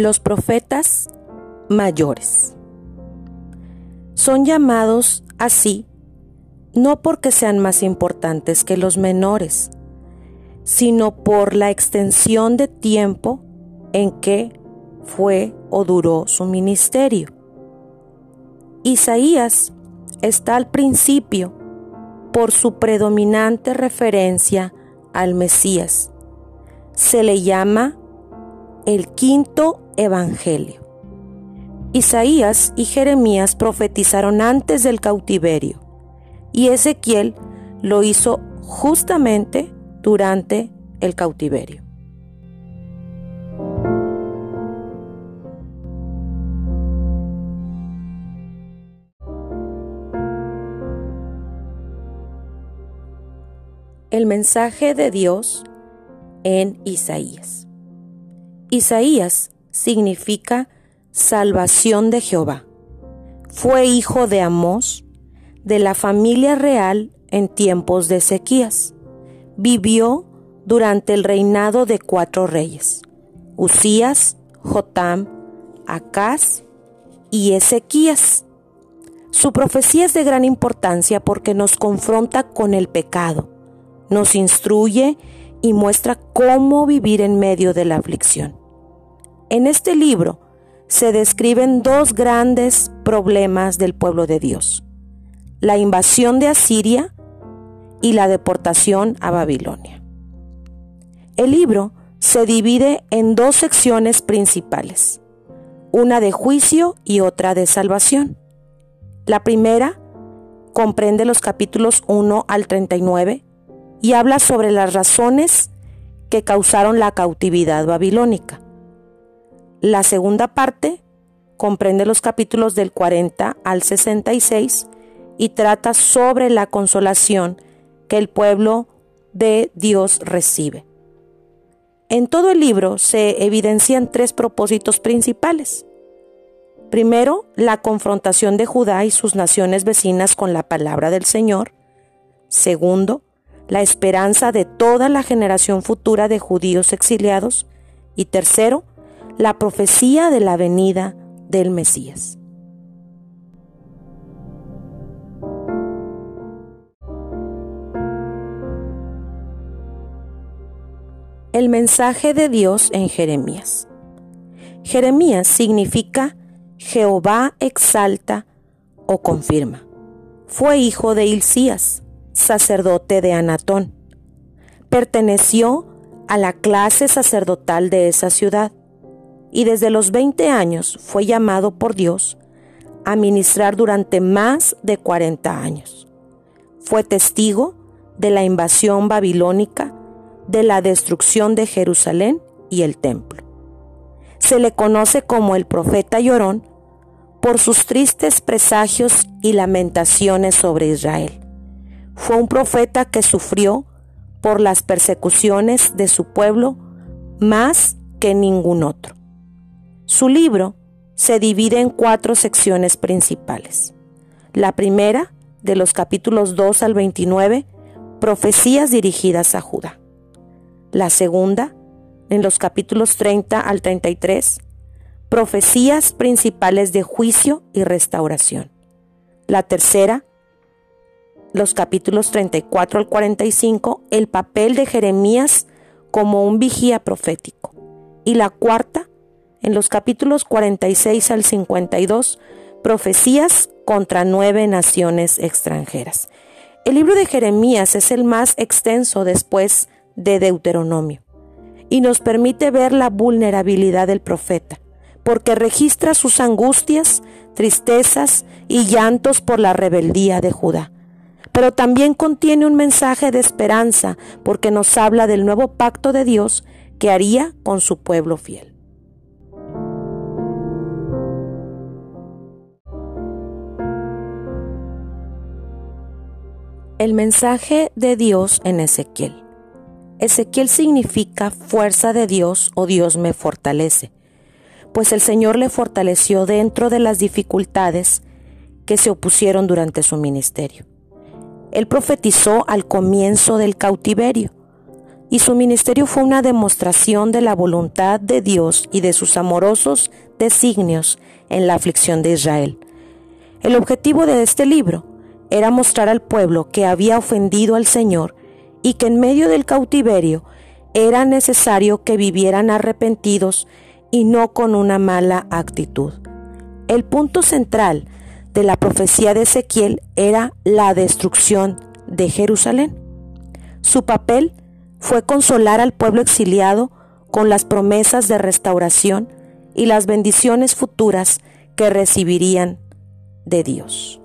Los profetas mayores son llamados así no porque sean más importantes que los menores, sino por la extensión de tiempo en que fue o duró su ministerio. Isaías está al principio por su predominante referencia al Mesías. Se le llama el quinto evangelio. Isaías y Jeremías profetizaron antes del cautiverio y Ezequiel lo hizo justamente durante el cautiverio. El mensaje de Dios en Isaías. Isaías significa salvación de Jehová. Fue hijo de Amós, de la familia real en tiempos de sequías. Vivió durante el reinado de cuatro reyes, Usías, Jotam, Acaz y Ezequías. Su profecía es de gran importancia porque nos confronta con el pecado, nos instruye y muestra cómo vivir en medio de la aflicción. En este libro se describen dos grandes problemas del pueblo de Dios la invasión de Asiria y la deportación a Babilonia. El libro se divide en dos secciones principales, una de juicio y otra de salvación. La primera comprende los capítulos 1 al 39 y habla sobre las razones que causaron la cautividad babilónica. La segunda parte comprende los capítulos del 40 al 66 y trata sobre la consolación que el pueblo de Dios recibe. En todo el libro se evidencian tres propósitos principales. Primero, la confrontación de Judá y sus naciones vecinas con la palabra del Señor. Segundo, la esperanza de toda la generación futura de judíos exiliados. Y tercero, la profecía de la venida del Mesías. El mensaje de Dios en Jeremías. Jeremías significa Jehová exalta o confirma. Fue hijo de Hilcías, sacerdote de Anatón. Perteneció a la clase sacerdotal de esa ciudad y desde los 20 años fue llamado por Dios a ministrar durante más de 40 años. Fue testigo de la invasión babilónica de la destrucción de Jerusalén y el templo. Se le conoce como el profeta llorón por sus tristes presagios y lamentaciones sobre Israel. Fue un profeta que sufrió por las persecuciones de su pueblo más que ningún otro. Su libro se divide en cuatro secciones principales. La primera, de los capítulos 2 al 29, profecías dirigidas a Judá. La segunda, en los capítulos 30 al 33, profecías principales de juicio y restauración. La tercera, los capítulos 34 al 45, el papel de Jeremías como un vigía profético. Y la cuarta, en los capítulos 46 al 52, profecías contra nueve naciones extranjeras. El libro de Jeremías es el más extenso después de Deuteronomio y nos permite ver la vulnerabilidad del profeta, porque registra sus angustias, tristezas y llantos por la rebeldía de Judá. Pero también contiene un mensaje de esperanza, porque nos habla del nuevo pacto de Dios que haría con su pueblo fiel. El mensaje de Dios en Ezequiel. Ezequiel significa fuerza de Dios o Dios me fortalece, pues el Señor le fortaleció dentro de las dificultades que se opusieron durante su ministerio. Él profetizó al comienzo del cautiverio. y su ministerio fue una demostración de la voluntad de Dios y de sus amorosos designios en la aflicción de Israel. El objetivo de este libro era mostrar al pueblo que había ofendido al Señor y que en medio del cautiverio era necesario que vivieran arrepentidos y no con una mala actitud. El punto central de la profecía de Ezequiel era la destrucción de Jerusalén. Su papel fue consolar al pueblo exiliado con las promesas de restauración y las bendiciones futuras que recibirían de Dios.